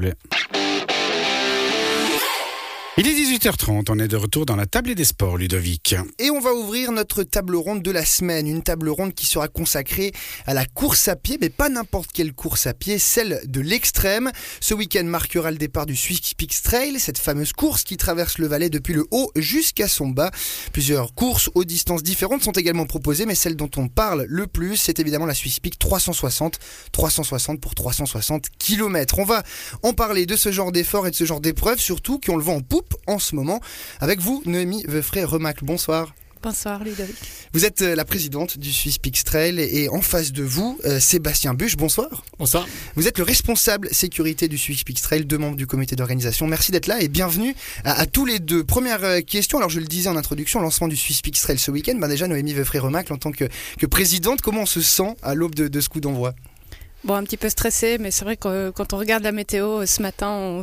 plaît. Il est 18h30, on est de retour dans la table des sports, Ludovic. Et on va ouvrir notre table ronde de la semaine, une table ronde qui sera consacrée à la course à pied, mais pas n'importe quelle course à pied, celle de l'extrême. Ce week-end marquera le départ du Swiss Peaks Trail, cette fameuse course qui traverse le Valais depuis le haut jusqu'à son bas. Plusieurs courses aux distances différentes sont également proposées, mais celle dont on parle le plus, c'est évidemment la Swiss Peak 360, 360 pour 360 km. On va en parler de ce genre d'effort et de ce genre d'épreuves, surtout qui ont le vent en en ce moment. Avec vous, Noémie Veufray Remacle, bonsoir. Bonsoir Ludovic. Vous êtes euh, la présidente du Swiss Peaks Trail et en face de vous, euh, Sébastien Buche, bonsoir. Bonsoir. Vous êtes le responsable sécurité du Swiss Peaks Trail, deux membres du comité d'organisation. Merci d'être là et bienvenue à, tous les deux. Première euh, question, alors je le disais en introduction, lancement du Swiss Peaks Trail ce week-end. Ben déjà, Noémie Veufray Remacle, en tant que, présidente, comment on se sent à l'aube de, de ce coup d'envoi? Bon, un petit peu stressé, mais c'est vrai que quand on regarde la météo ce matin,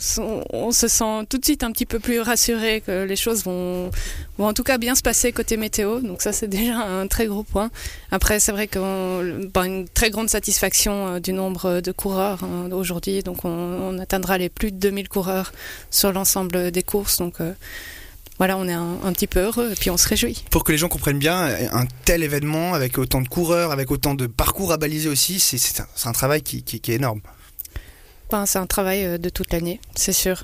on, se sent tout de suite un petit peu plus rassuré que les choses vont, vont en tout cas bien se passer côté météo. Donc ça, c'est déjà un très gros point. Après, c'est vrai qu'on ben, une très grande satisfaction euh, du nombre de coureurs hein, aujourd'hui. Donc on, atteindra les plus de 2000 coureurs sur l'ensemble des courses. Donc euh, voilà, on est un, petit peu heureux et puis on se réjouit. Pour que les gens comprennent bien, un tel événement avec autant de coureurs, avec autant de parcours à baliser aussi, c'est un, travail qui, est énorme. Ben, c'est un travail euh, de toute l'année, c'est sûr.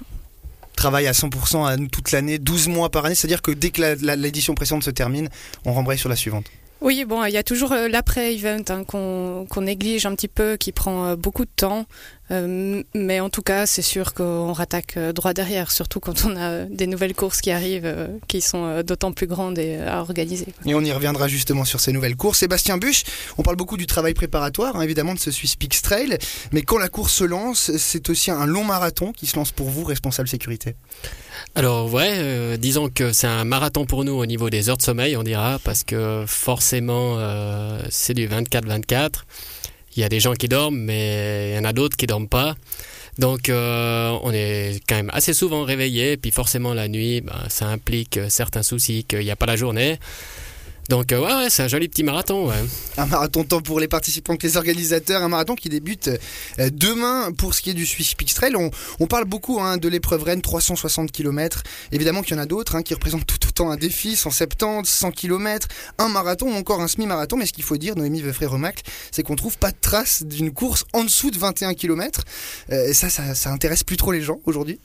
Travail à 100% à toute l'année, 12 mois par année, c'est-à-dire que dès que l'édition précédente se termine, on rembraye sur la suivante. Oui, bon, il y a toujours euh, l'après-event hein, qu'on néglige un petit peu, qui prend euh, beaucoup de temps. Euh, mais en tout cas, c'est sûr qu'on rattaque droit derrière, surtout quand on a des nouvelles courses qui arrivent, qui sont d'autant plus grandes et à organiser. Et on y reviendra justement sur ces nouvelles courses. Sébastien Buch, on parle beaucoup du travail préparatoire, hein, évidemment, de ce Swiss Peaks Trail. Mais quand la course se lance, c'est aussi un long marathon qui se lance pour vous, responsable sécurité? Alors ouais, euh, disons que c'est un marathon pour nous au niveau des heures de sommeil, on dira, parce que forcément euh, c'est du 24-24. Il y a des gens qui dorment, mais il y en a d'autres qui dorment pas. Donc euh, on est quand même assez souvent réveillé, puis forcément la nuit, ben, ça implique certains soucis qu'il n'y a pas la journée. Donc euh, ouais, c'est un joli petit marathon. Un marathon tant pour les participants que les organisateurs, un marathon qui débute euh, demain pour ce qui est du Swiss Peaks Trail. On, parle beaucoup hein, de l'épreuve Rennes, 360 km. Évidemment qu'il y en a d'autres hein, qui représentent tout autant un défi, 170, 100 km, un marathon ou encore un semi-marathon. Mais ce qu'il faut dire, Noémie Veufray-Remacle, c'est qu'on trouve pas de trace d'une course en dessous de 21 km. Euh, ça, ça, ça intéresse plus trop les gens aujourd'hui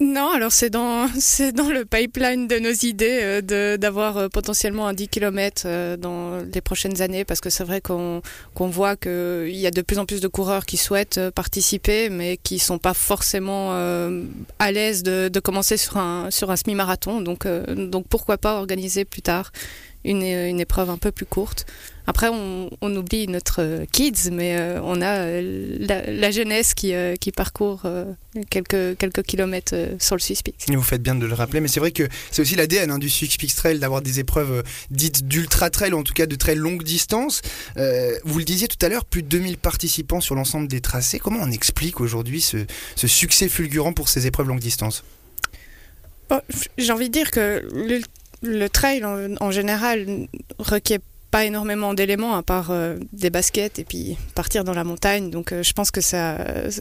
non, alors c'est dans c'est dans le pipeline de nos idées euh, d'avoir euh, potentiellement un 10 km euh, dans les prochaines années parce que c'est vrai qu'on qu'on voit qu'il y a de plus en plus de coureurs qui souhaitent participer mais qui sont pas forcément à l'aise de, de, commencer sur un sur un semi-marathon donc donc pourquoi pas organiser plus tard une, une épreuve un peu plus courte. Après, on, on, oublie notre euh, kids, mais euh, on a euh, la, jeunesse qui, qui parcourt quelques, quelques kilomètres sur le Swiss Peaks. vous faites bien de le rappeler, mais c'est vrai que c'est aussi l'ADN hein, du Swiss Peaks Trail d'avoir des épreuves dites d'ultra trail, ou en tout cas de très longue distance. vous le disiez tout à l'heure, plus de 2000 participants sur l'ensemble des tracés. Comment on explique aujourd'hui ce, ce, succès fulgurant pour ces épreuves longue distance? J'ai envie de dire que le trail en, en général requiert pas énormément d'éléments à part euh, des baskets et puis partir dans la montagne. Donc euh, je pense que ça,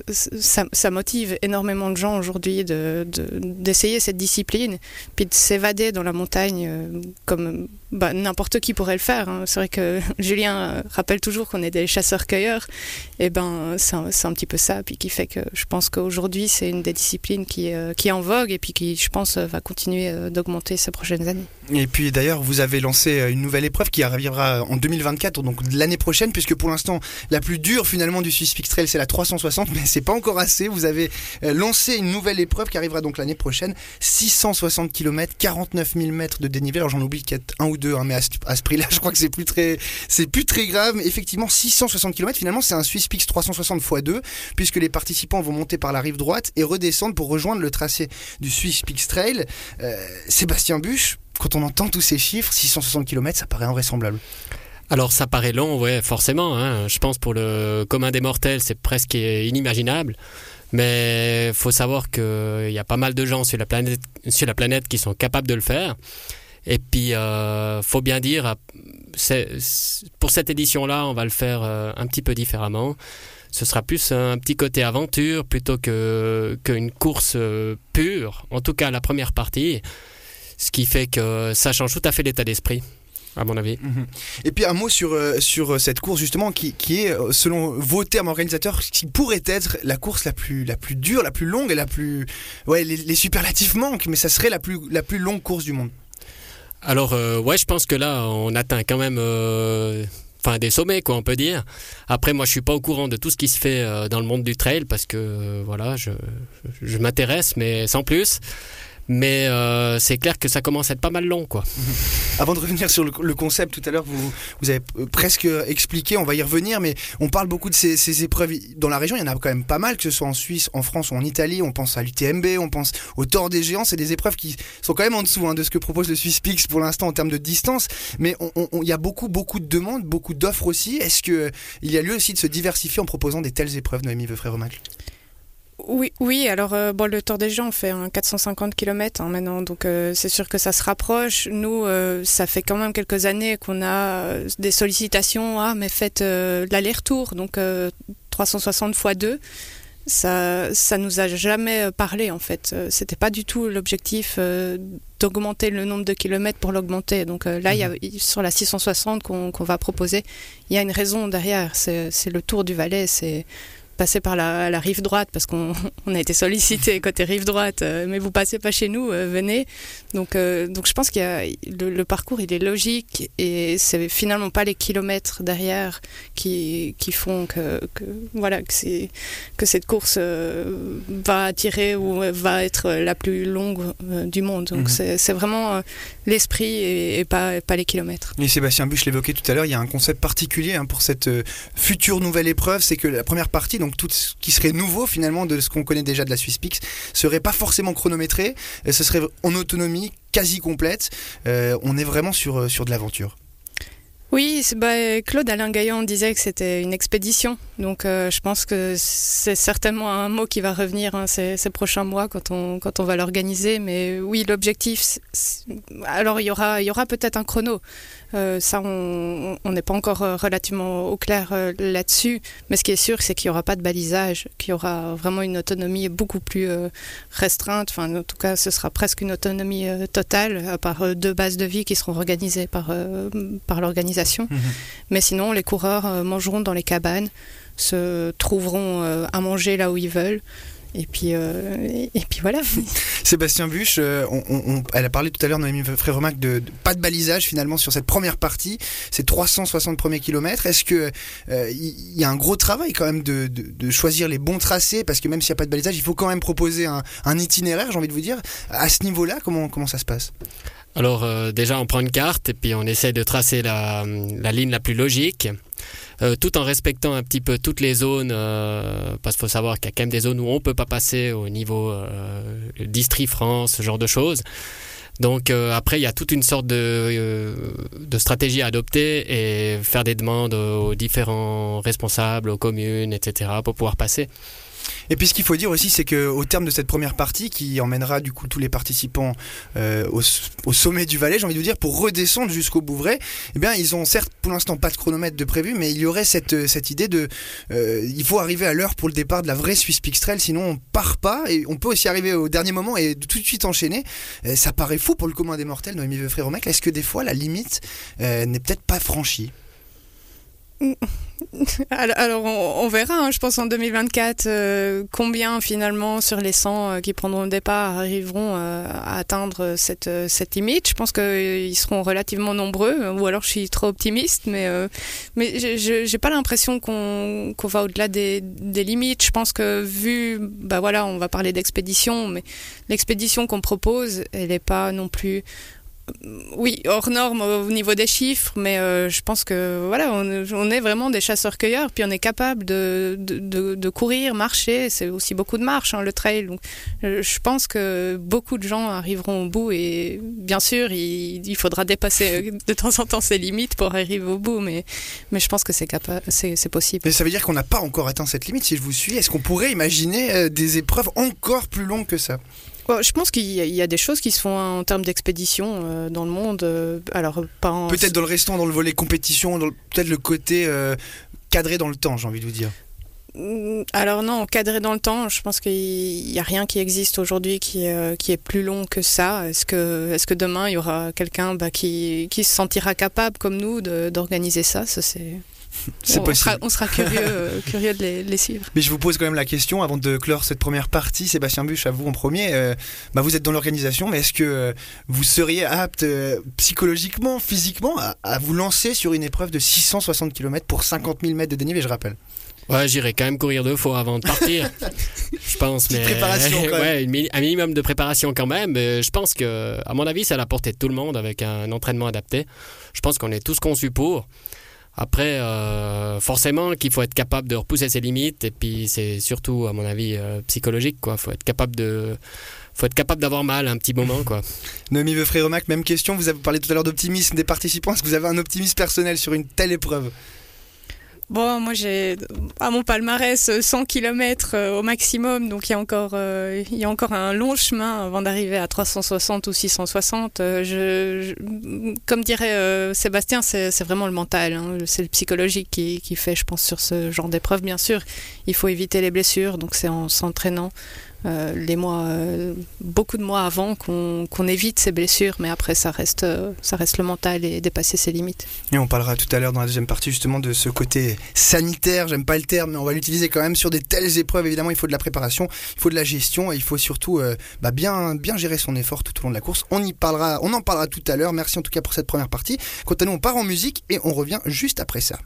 ça, motive énormément de gens aujourd'hui d'essayer de, cette discipline, puis de s'évader dans la montagne euh, comme bah, n'importe qui pourrait le faire. Hein. C'est vrai que Julien rappelle toujours qu'on est des chasseurs-cueilleurs. Et ben c'est un, un, petit peu ça, puis qui fait que je pense qu'aujourd'hui c'est une des disciplines qui, qui est en vogue et puis qui, je pense, va continuer d'augmenter ces prochaines années. Et puis d'ailleurs, vous avez lancé une nouvelle épreuve qui arrivera en 2024, donc l'année prochaine, puisque pour l'instant, la plus dure finalement du Swiss Trail, c'est la 360, mais c'est pas encore assez. Vous avez euh, lancé une nouvelle épreuve qui arrivera donc l'année prochaine, 660 km, 49 000 mètres de dénivelé. Alors j'en oublie qu'il y a un ou deux, hein, mais à ce, prix-là, je crois que c'est plus très, c'est plus très grave. Mais effectivement, 660 km, finalement, c'est un Swiss Peaks 360 x 2, puisque les participants vont monter par la rive droite et redescendre pour rejoindre le tracé du Swiss Peaks Trail. Euh, Sébastien Buch, quand on entend tous ces chiffres, 660 km, ça paraît invraisemblable. Alors ça paraît long, ouais, forcément. Hein. Je pense pour le commun des mortels, c'est presque inimaginable. Mais faut savoir qu'il y a pas mal de gens sur la planète, sur la planète qui sont capables de le faire. Et puis, euh, faut bien dire, pour cette édition-là, on va le faire euh, un petit peu différemment. ce sera plus un petit côté aventure plutôt que qu'une course euh, pure, en tout cas la première partie, ce qui fait que ça change tout à fait l'état d'esprit à mon avis. Mhm. Et puis un mot sur, euh, sur cette course justement qui, est, selon vos termes organisateurs, qui pourrait être la course la plus, la plus dure, la plus longue et la plus... Ouais, les, les superlatifs manquent, mais ça serait la plus, la plus longue course du monde. Alors, euh, ouais, je pense que là, on atteint quand même euh, enfin, des sommets, quoi, on peut dire. Après, moi, je suis pas au courant de tout ce qui se fait euh, dans le monde du trail parce que, euh, voilà, je, je m'intéresse, mais sans plus. Mais euh, c'est clair que ça commence à être pas mal long, quoi. Avant de revenir sur le, concept, tout à l'heure, vous, vous avez euh, presque expliqué, on va y revenir, mais on parle beaucoup de ces, ces épreuves. Dans la région, il y en a quand même pas mal, que ce soit en Suisse, en France ou en Italie. On pense à l'UTMB, on pense au Tour des Géants. C'est des épreuves qui sont quand même en dessous hein, de ce que propose le Swisspix pour l'instant en termes de distance. Mais il y a beaucoup, beaucoup de demandes, beaucoup d'offres aussi. Est-ce qu'il y a lieu aussi de se diversifier en proposant des telles épreuves, Noémie Veufré-Romac Oui, oui, alors euh, bon, le Tour des Gens, fait un 450 km hein, maintenant, donc euh, c'est sûr que ça se rapproche. Nous, euh, ça fait quand même quelques années qu'on a euh, des sollicitations, ah, mais faites l'aller-retour, donc euh, 360 x 2. Ça, ça nous a jamais parlé en fait. C'était pas du tout l'objectif euh, d'augmenter le nombre de kilomètres pour l'augmenter. Donc là, il y a, sur la 660 qu'on va proposer, il y a une raison derrière. C'est c'est le Tour du Valais, c'est passer par la, la rive droite parce qu'on on a été sollicité côté rive droite euh, mais vous passez pas chez nous euh, venez. Donc euh, donc je pense qu'il y a le, le parcours il est logique et c'est finalement pas les kilomètres derrière qui, qui font que, que voilà que c'est que cette course va attirer ou va être la plus longue du monde. Donc Mhm. c'est vraiment l'esprit et, et pas pas les kilomètres. Et Sébastien Buch l'évoquait tout à l'heure, il y a un concept particulier hein, pour cette future nouvelle épreuve, c'est que la première partie, donc tout ce qui serait nouveau finalement de ce qu'on connaît déjà de la Swisspix, serait pas forcément chronométré, ce serait en autonomie quasi complète. Euh, on est vraiment sur, euh, sur de l'aventure. Oui, bah, Claude Alain Gaillon disait que c'était une expédition. Donc euh, je pense que c'est certainement un mot qui va revenir hein, ces, prochains mois quand on, va l'organiser. Mais oui, l'objectif, alors il y aura, peut-être un chrono. Euh, ça, on n'est pas encore euh, relativement au clair là-dessus. Mais ce qui est sûr, c'est qu'il n'y aura pas de balisage, qu'il y aura vraiment une autonomie beaucoup plus restreinte. Enfin, en tout cas, ce sera presque une autonomie totale, à part deux bases de vie qui seront organisées par, par l'organisation. Mais sinon, les coureurs euh, mangeront dans les cabanes, se trouveront euh, à manger là où ils veulent. Et puis, euh, et, et puis voilà. Sébastien Buch, euh, on, on- on- elle a parlé tout à l'heure, Noémie Fréromac, de, de pas de balisage finalement sur cette première partie, ces 360 premiers kilomètres. Est-ce que euh, il y, a un gros travail quand même de, de- de choisir les bons tracés? Parce que même s'il n'y a pas de balisage, il faut quand même proposer un, un itinéraire, j'ai envie de vous dire. À ce niveau-là, comment, comment ça se passe? Alors euh, déjà on prend une carte et puis on essaie de tracer la, ligne la plus logique, euh, tout en respectant un petit peu toutes les zones, euh, parce qu'il faut savoir qu'il y a quand même des zones où on peut pas passer au niveau euh, district France, ce genre de choses. Donc après il y a toute une sorte de, de stratégie à adopter et faire des demandes aux différents responsables, aux communes, etc. pour pouvoir passer. Et puis ce qu'il faut dire aussi, c'est que au terme de cette première partie, qui emmènera du coup tous les participants euh, au, sommet du Valais, j'ai envie de vous dire, pour redescendre jusqu'au Bouvray, eh bien ils ont certes pour l'instant pas de chronomètre de prévu, mais il y aurait cette, euh, cette idée de, euh, il faut arriver à l'heure pour le départ de la vraie Swiss Trail, sinon on part pas et on peut aussi arriver au dernier moment et tout de suite enchaîner. Ça paraît fou pour le commun des mortels, Noémie Veufré-Romec. Est-ce que des fois la limite n'est peut-être pas franchie? Alors, on, on verra, hein, je pense en 2024, euh, combien finalement sur les 100 euh, qui prendront le départ arriveront euh, à atteindre cette, euh, cette limite. Je pense qu'ils seront relativement nombreux, ou alors je suis trop optimiste, mais, euh, mais je- j'ai pas l'impression qu'on qu'on va au-delà des, des limites. Je pense que vu, bah voilà, on va parler d'expédition, mais l'expédition qu'on propose, elle n'est pas non plus oui, hors norme au niveau des chiffres, mais euh, je pense que voilà, on, est vraiment des chasseurs-cueilleurs, puis on est capable de, de, courir, marcher. C'est aussi beaucoup de marche, hein, le trail. Euh, je pense que beaucoup de gens arriveront au bout, et bien sûr, il, faudra dépasser de temps en temps ses limites pour arriver au bout, mais, mais je pense que c'est c'est possible. Mais ça veut dire qu'on n'a pas encore atteint cette limite, si je vous suis. Est-ce qu'on pourrait imaginer euh, des épreuves encore plus longues que ça? Bon, je pense qu'il y, a- il y a des choses qui se font en termes d'expédition euh, dans le monde. euh, alors, en- Peut-être dans le restant, dans le volet compétition, peut-être le côté euh, cadré dans le temps, j'ai envie de vous dire. Mm, Alors non, cadré dans le temps, je pense qu'il n'y a rien qui existe aujourd'hui qui, est, euh, qui est plus long que ça. Est-ce que, est que demain, il y aura quelqu'un bah, qui, qui se sentira capable, comme nous, d'organiser ça, ça c'est... C'est on, possible. Sera, on sera curieux, euh, curieux de les, les suivre. Mais je vous pose quand même la question avant de clore cette première partie, Sébastien Buche, à vous en premier. Euh, bah vous êtes dans l'organisation, mais est-ce que euh, vous seriez apte euh, psychologiquement, physiquement, à, à vous lancer sur une épreuve de 660 km pour 50 000 mètres de dénivelé, je rappelle Ouais, j'irai quand même courir deux fois avant de partir. je pense, mais préparation, quand même. ouais, un minimum de préparation quand même. mais Je pense que, à mon avis, c'est à la portée de tout le monde avec un entraînement adapté. Je pense qu'on est tous conçus pour. Après, euh, forcément qu'il faut être capable de repousser ses limites et puis c'est surtout, à mon avis, euh, psychologique. Quoi, faut être capable d'avoir mal un petit moment. Quoi. Noémie Veufré-Remac, même question. Vous avez parlé tout à l'heure d'optimisme des participants. Est-ce que vous avez un optimisme personnel sur une telle épreuve? Bon, moi j'ai à mon palmarès euh, 100 km au maximum, donc il y a encore euh, il y a encore un long chemin avant d'arriver à 360 ou 660. Euh, je, je- comme dirait euh, Sébastien, c'est vraiment le mental, hein. c'est le psychologique qui, qui fait, je pense, sur ce genre d'épreuve. Bien sûr, il faut éviter les blessures, donc c'est en s'entraînant euh, les mois, euh, beaucoup de mois avant qu'on évite ces blessures, mais après ça reste euh, ça reste le mental et dépasser ses limites. Et on parlera tout à l'heure dans la deuxième partie justement de ce côté sanitaire, j'aime pas le terme, mais on va l'utiliser quand même sur des telles épreuves. Évidemment, il faut de la préparation, il faut de la gestion et il faut surtout bah, bien, bien gérer son effort tout au long de la course. On y parlera, on en parlera tout à l'heure. Merci en tout cas pour cette première partie. Quant à nous, on part en musique et on revient juste après ça.